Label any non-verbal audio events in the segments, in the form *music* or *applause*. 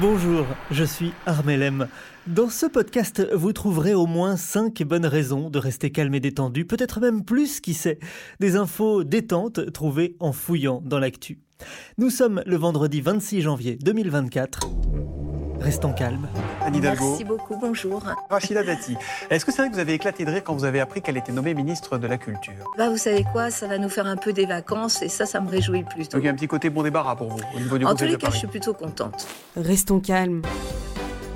Bonjour, je suis Armelem. Dans ce podcast, vous trouverez au moins 5 bonnes raisons de rester calme et détendu, peut-être même plus, qui sait. Des infos détentes trouvées en fouillant dans l'actu. Nous sommes le vendredi 26 janvier 2024. Restons calmes. Anne Hidalgo. Merci beaucoup, bonjour. Rachida Dati. Est-ce que c'est vrai que vous avez éclaté de rire quand vous avez appris qu'elle était nommée ministre de la Culture? Bah, vous savez quoi, ça va nous faire un peu des vacances et ça, ça me réjouit plutôt. Donc il y a un petit côté bon débarras pour vous au niveau du En tous les cas, je suis plutôt contente. Restons calmes.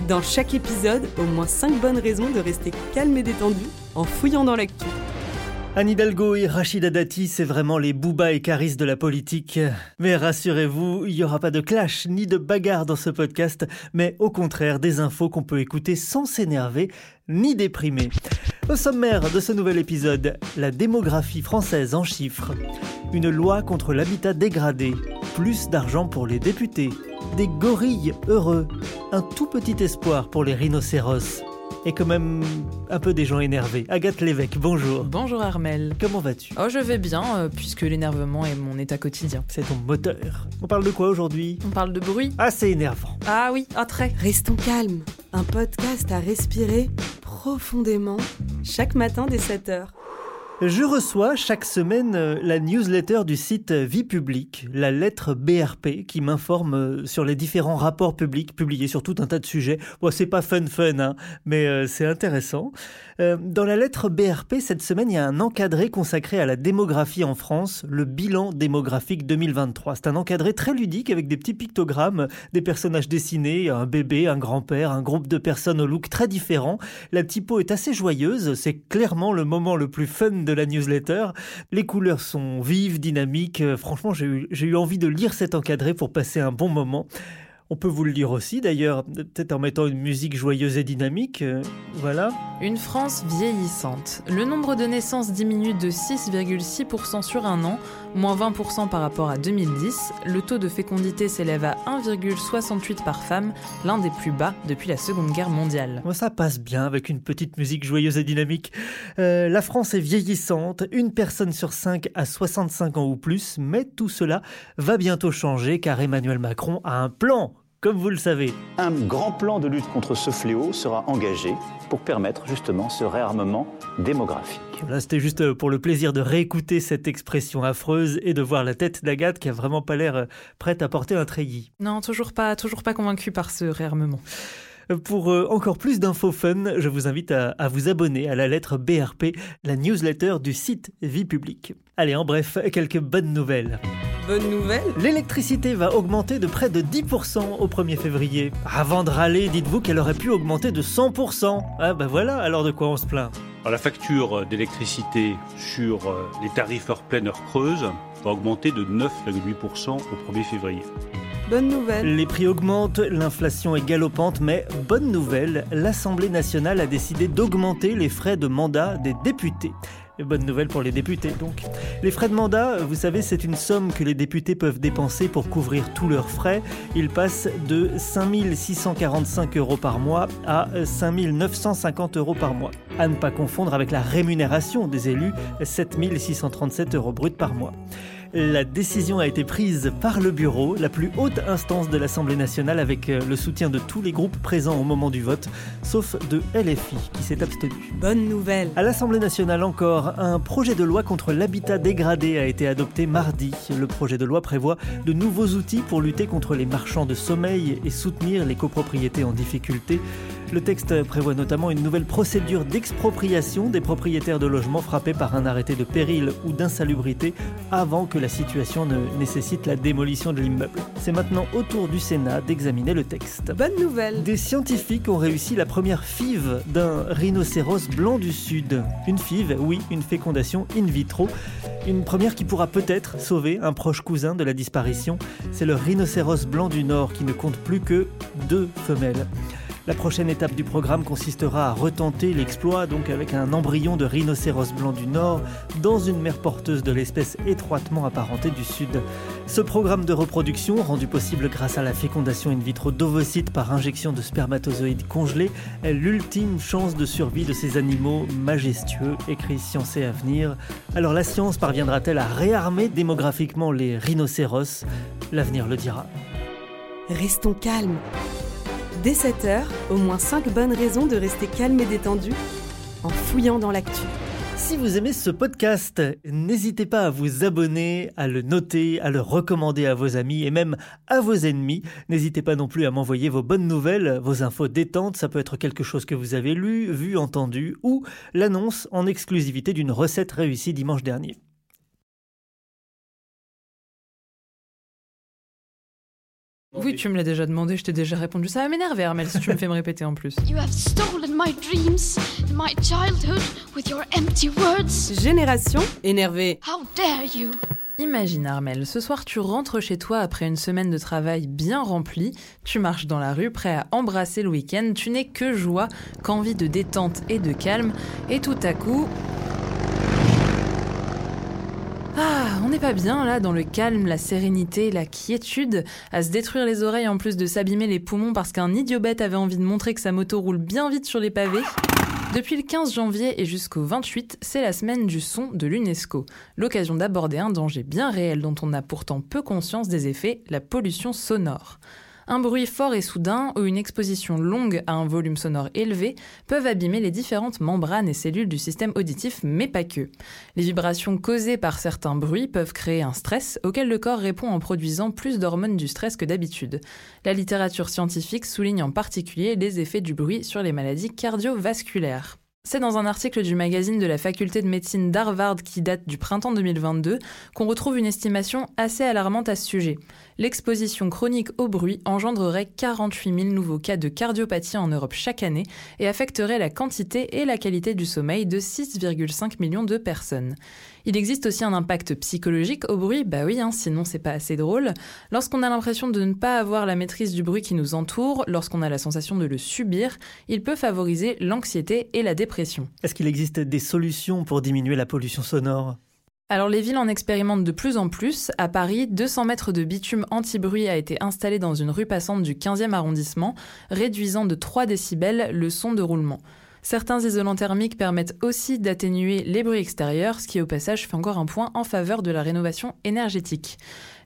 Dans chaque épisode, au moins 5 bonnes raisons de rester calme et détendu en fouillant dans l'actu. Anne Hidalgo et Rachida Dati, c'est vraiment les boubas et carisses de la politique. Mais rassurez-vous, il n'y aura pas de clash ni de bagarre dans ce podcast, mais au contraire des infos qu'on peut écouter sans s'énerver ni déprimer. Au sommaire de ce nouvel épisode, la démographie française en chiffres. Une loi contre l'habitat dégradé. Plus d'argent pour les députés. Des gorilles heureux. Un tout petit espoir pour les rhinocéros. Et quand même un peu des gens énervés. Agathe Lévesque, bonjour. Bonjour Armel. Comment vas-tu? Oh, je vais bien, euh, puisque l'énervement est mon état quotidien. C'est ton moteur. On parle de quoi aujourd'hui? On parle de bruit Ah, c'est énervant. Ah oui, ah très. Restons calmes. Un podcast à respirer profondément chaque matin dès 7h. Je reçois chaque semaine euh, la newsletter du site Vie Publique, la lettre BRP, qui m'informe euh, sur les différents rapports publics publiés sur tout un tas de sujets. Bon, c'est pas fun fun, hein, mais euh, c'est intéressant. Dans la lettre BRP, cette semaine, il y a un encadré consacré à la démographie en France, le bilan démographique 2023. C'est un encadré très ludique avec des petits pictogrammes, des personnages dessinés, un bébé, un grand-père, un groupe de personnes au look très différent. La typo est assez joyeuse, c'est clairement le moment le plus fun de la newsletter. Les couleurs sont vives, dynamiques. Euh, Franchement, j'ai eu, envie de lire cet encadré pour passer un bon moment. On peut vous le lire aussi d'ailleurs, peut-être en mettant une musique joyeuse et dynamique. euh, voilà. Une France vieillissante. Le nombre de naissances diminue de 6,6% sur un an, moins 20% par rapport à 2010. Le taux de fécondité s'élève à 1,68 par femme, l'un des plus bas depuis la Seconde Guerre mondiale. Ça passe bien avec une petite musique joyeuse et dynamique. Euh, la France est vieillissante, une personne sur cinq a 65 ans ou plus, mais tout cela va bientôt changer car Emmanuel Macron a un plan, comme vous le savez. Un grand plan de lutte contre ce fléau sera engagé pour permettre justement ce réarmement démographique. Là, c'était juste euh, pour le plaisir de réécouter cette expression affreuse et de voir la tête d'Agathe qui a vraiment pas l'air euh, prête à porter un treillis. Non, toujours pas, toujours pas convaincu par ce réarmement. Pour euh, encore plus d'infos fun, je vous invite à, à vous abonner à la lettre BRP, la newsletter du site Vie Publique. Allez, en bref, quelques bonnes nouvelles. Bonne nouvelle L'électricité va augmenter de près de 10% au 1er février. Avant de râler, dites-vous qu'elle aurait pu augmenter de 100%. Ah bah voilà, alors de quoi on se plaint? Alors, la facture d'électricité sur euh, les tarifs heure pleine, heure creuse va augmenter de 9,8% au 1er février. Bonne nouvelle Les prix augmentent, l'inflation est galopante, mais bonne nouvelle, l'Assemblée nationale a décidé d'augmenter les frais de mandat des députés. Bonne nouvelle pour les députés donc. Les frais de mandat, vous savez, c'est une somme que les députés peuvent dépenser pour couvrir tous leurs frais. Ils passent de 5645 euros par mois à 5950 euros par mois. À ne pas confondre avec la rémunération des élus, 7637 euros bruts par mois. La décision a été prise par le bureau, la plus haute instance de l'Assemblée nationale, avec euh, le soutien de tous les groupes présents au moment du vote, sauf de LFI qui s'est abstenu. Bonne nouvelle À l'Assemblée nationale encore, un projet de loi contre l'habitat dégradé a été adopté mardi. Le projet de loi prévoit de nouveaux outils pour lutter contre les marchands de sommeil et soutenir les copropriétés en difficulté. Le texte prévoit notamment une nouvelle procédure d'expropriation des propriétaires de logements frappés par un arrêté de péril ou d'insalubrité avant que la situation ne nécessite la démolition de l'immeuble. C'est maintenant au tour du Sénat d'examiner le texte. Bonne nouvelle Des scientifiques ont réussi la première FIV d'un rhinocéros blanc du Sud. Une FIV, oui, une fécondation in vitro. Une première qui pourra peut-être sauver un proche cousin de la disparition. C'est le rhinocéros blanc du Nord qui ne compte plus que deux femelles. La prochaine étape du programme consistera à retenter l'exploit donc avec un embryon de rhinocéros blanc du Nord dans une mère porteuse de l'espèce étroitement apparentée du Sud. Ce programme de reproduction, rendu possible grâce à la fécondation in vitro d'ovocytes par injection de spermatozoïdes congelés, est l'ultime chance de survie de ces animaux majestueux, écrit Science et Avenir. Alors la science parviendra-t-elle à réarmer démographiquement les rhinocéros? L'avenir le dira. Restons calmes. Dès 7h, au moins 5 bonnes raisons de rester calme et détendu en fouillant dans l'actu. Si vous aimez ce podcast, n'hésitez pas à vous abonner, à le noter, à le recommander à vos amis et même à vos ennemis. N'hésitez pas non plus à m'envoyer vos bonnes nouvelles, vos infos détentes. Ça peut être quelque chose que vous avez lu, vu, entendu ou l'annonce en exclusivité d'une recette réussie dimanche dernier. Oui, tu me l'as déjà demandé, je t'ai déjà répondu. Ça va m'énerver, Armel, si tu me fais me répéter en plus. You have stolen my dreams and my childhood with your empty words. Génération énervée. How dare you? Imagine Armel, ce soir tu rentres chez toi après une semaine de travail bien remplie, tu marches dans la rue prêt à embrasser le week-end, tu n'es que joie, qu'envie de détente et de calme, et tout à coup... Ah, on n'est pas bien là dans le calme, la sérénité, la quiétude, à se détruire les oreilles en plus de s'abîmer les poumons parce qu'un idiot bête avait envie de montrer que sa moto roule bien vite sur les pavés. Depuis le 15 janvier et jusqu'au 28, c'est la semaine du son de l'UNESCO, l'occasion d'aborder un danger bien réel dont on a pourtant peu conscience des effets, la pollution sonore. Un bruit fort et soudain ou une exposition longue à un volume sonore élevé peuvent abîmer les différentes membranes et cellules du système auditif, mais pas que. Les vibrations causées par certains bruits peuvent créer un stress auquel le corps répond en produisant plus d'hormones du stress que d'habitude. La littérature scientifique souligne en particulier les effets du bruit sur les maladies cardiovasculaires. C'est dans un article du magazine de la faculté de médecine d'Harvard qui date du printemps 2022 qu'on retrouve une estimation assez alarmante à ce sujet. L'exposition chronique au bruit engendrerait 48 000 nouveaux cas de cardiopathie en Europe chaque année et affecterait la quantité et la qualité du sommeil de 6,5 millions de personnes. Il existe aussi un impact psychologique au bruit, bah oui, hein, sinon c'est pas assez drôle. Lorsqu'on a l'impression de ne pas avoir la maîtrise du bruit qui nous entoure, lorsqu'on a la sensation de le subir, il peut favoriser l'anxiété et la dépression. Est-ce qu'il existe des solutions pour diminuer la pollution sonore? Alors les villes en expérimentent de plus en plus. À Paris, 200 mètres de bitume anti-bruit a été installé dans une rue passante du 15e arrondissement, réduisant de 3 décibels le son de roulement. Certains isolants thermiques permettent aussi d'atténuer les bruits extérieurs, ce qui au passage fait encore un point en faveur de la rénovation énergétique.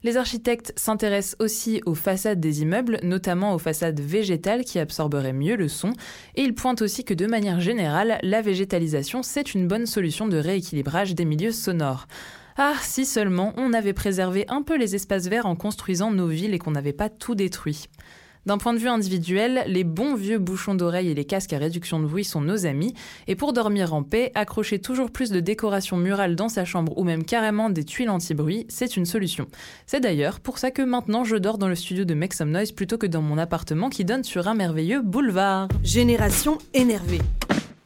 Les architectes s'intéressent aussi aux façades des immeubles, notamment aux façades végétales qui absorberaient mieux le son, et ils pointent aussi que de manière générale, la végétalisation, c'est une bonne solution de rééquilibrage des milieux sonores. Ah, si seulement on avait préservé un peu les espaces verts en construisant nos villes et qu'on n'avait pas tout détruit. D'un point de vue individuel, les bons vieux bouchons d'oreille et les casques à réduction de bruit sont nos amis, et pour dormir en paix, accrocher toujours plus de décorations murales dans sa chambre ou même carrément des tuiles anti-bruit, c'est une solution. C'est d'ailleurs pour ça que maintenant je dors dans le studio de Make Some Noise plutôt que dans mon appartement qui donne sur un merveilleux boulevard. Génération énervée.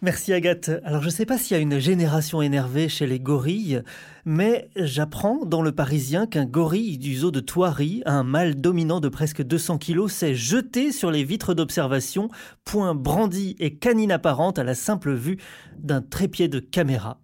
Merci Agathe. Alors je ne sais pas s'il y a une génération énervée chez les gorilles, mais j'apprends dans le Parisien qu'un gorille du zoo de Thoiry, un mâle dominant de presque 200 kilos, s'est jeté sur les vitres d'observation, point brandi et canine apparente à la simple vue d'un trépied de caméra.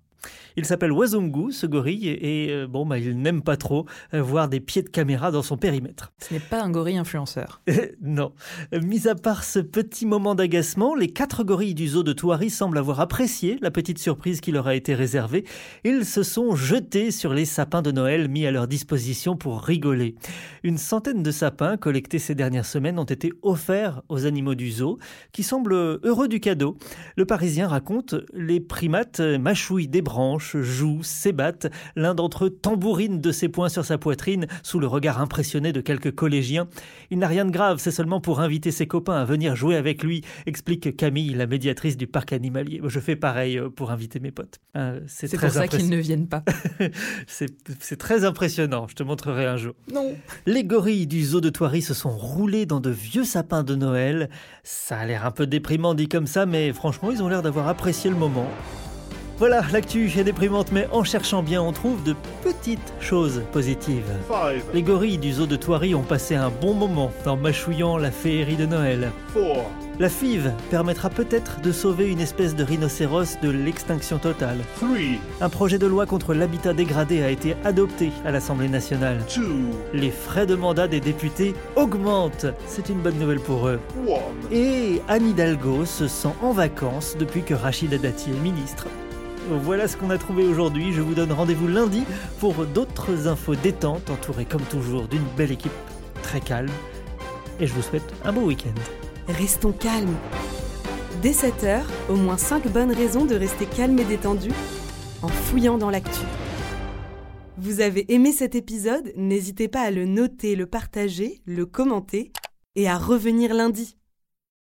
Il s'appelle Wazungu, ce gorille, et euh, bon, bah, il n'aime pas trop euh, voir des pieds de caméra dans son périmètre. Ce n'est pas un gorille influenceur. *laughs* non. Mis à part ce petit moment d'agacement, les quatre gorilles du zoo de Touari semblent avoir apprécié la petite surprise qui leur a été réservée. Ils se sont jetés sur les sapins de Noël mis à leur disposition pour rigoler. Une centaine de sapins collectés ces dernières semaines ont été offerts aux animaux du zoo, qui semblent heureux du cadeau. Le Parisien raconte les primates mâchouillent des branches hanches, jouent, s'ébattent. L'un d'entre eux tambourine de ses poings sur sa poitrine sous le regard impressionné de quelques collégiens. Il n'a rien de grave, c'est seulement pour inviter ses copains à venir jouer avec lui, explique Camille, la médiatrice du parc animalier. Je fais pareil euh, pour inviter mes potes. Euh, c'est pour ça qu'ils ne viennent pas. *laughs* c'est très impressionnant, je te montrerai un jour. Non. Les gorilles du zoo de Thoiry se sont roulés dans de vieux sapins de Noël. Ça a l'air un peu déprimant dit comme ça, mais franchement, ils ont l'air d'avoir apprécié le moment. Voilà, l'actu est déprimante, mais en cherchant bien, on trouve de petites choses positives. Les gorilles du zoo de Thoiry ont passé un bon moment en mâchouillant la féerie de Noël. La FIV permettra peut-être de sauver une espèce de rhinocéros de l'extinction totale. Un projet de loi contre l'habitat dégradé a été adopté à l'Assemblée nationale. Les frais de mandat des députés augmentent. C'est une bonne nouvelle pour eux. Et Anne Hidalgo se sent en vacances depuis que Rachida Dati est ministre. Voilà ce qu'on a trouvé aujourd'hui. Je vous donne rendez-vous lundi pour d'autres infos détentes, entourées comme toujours d'une belle équipe très calme. Et je vous souhaite un beau week-end. Restons calmes. Dès 7h, au moins 5 bonnes raisons de rester calme et détendu en fouillant dans l'actu. Vous avez aimé cet épisode? N'hésitez pas à le noter, le partager, le commenter et à revenir lundi.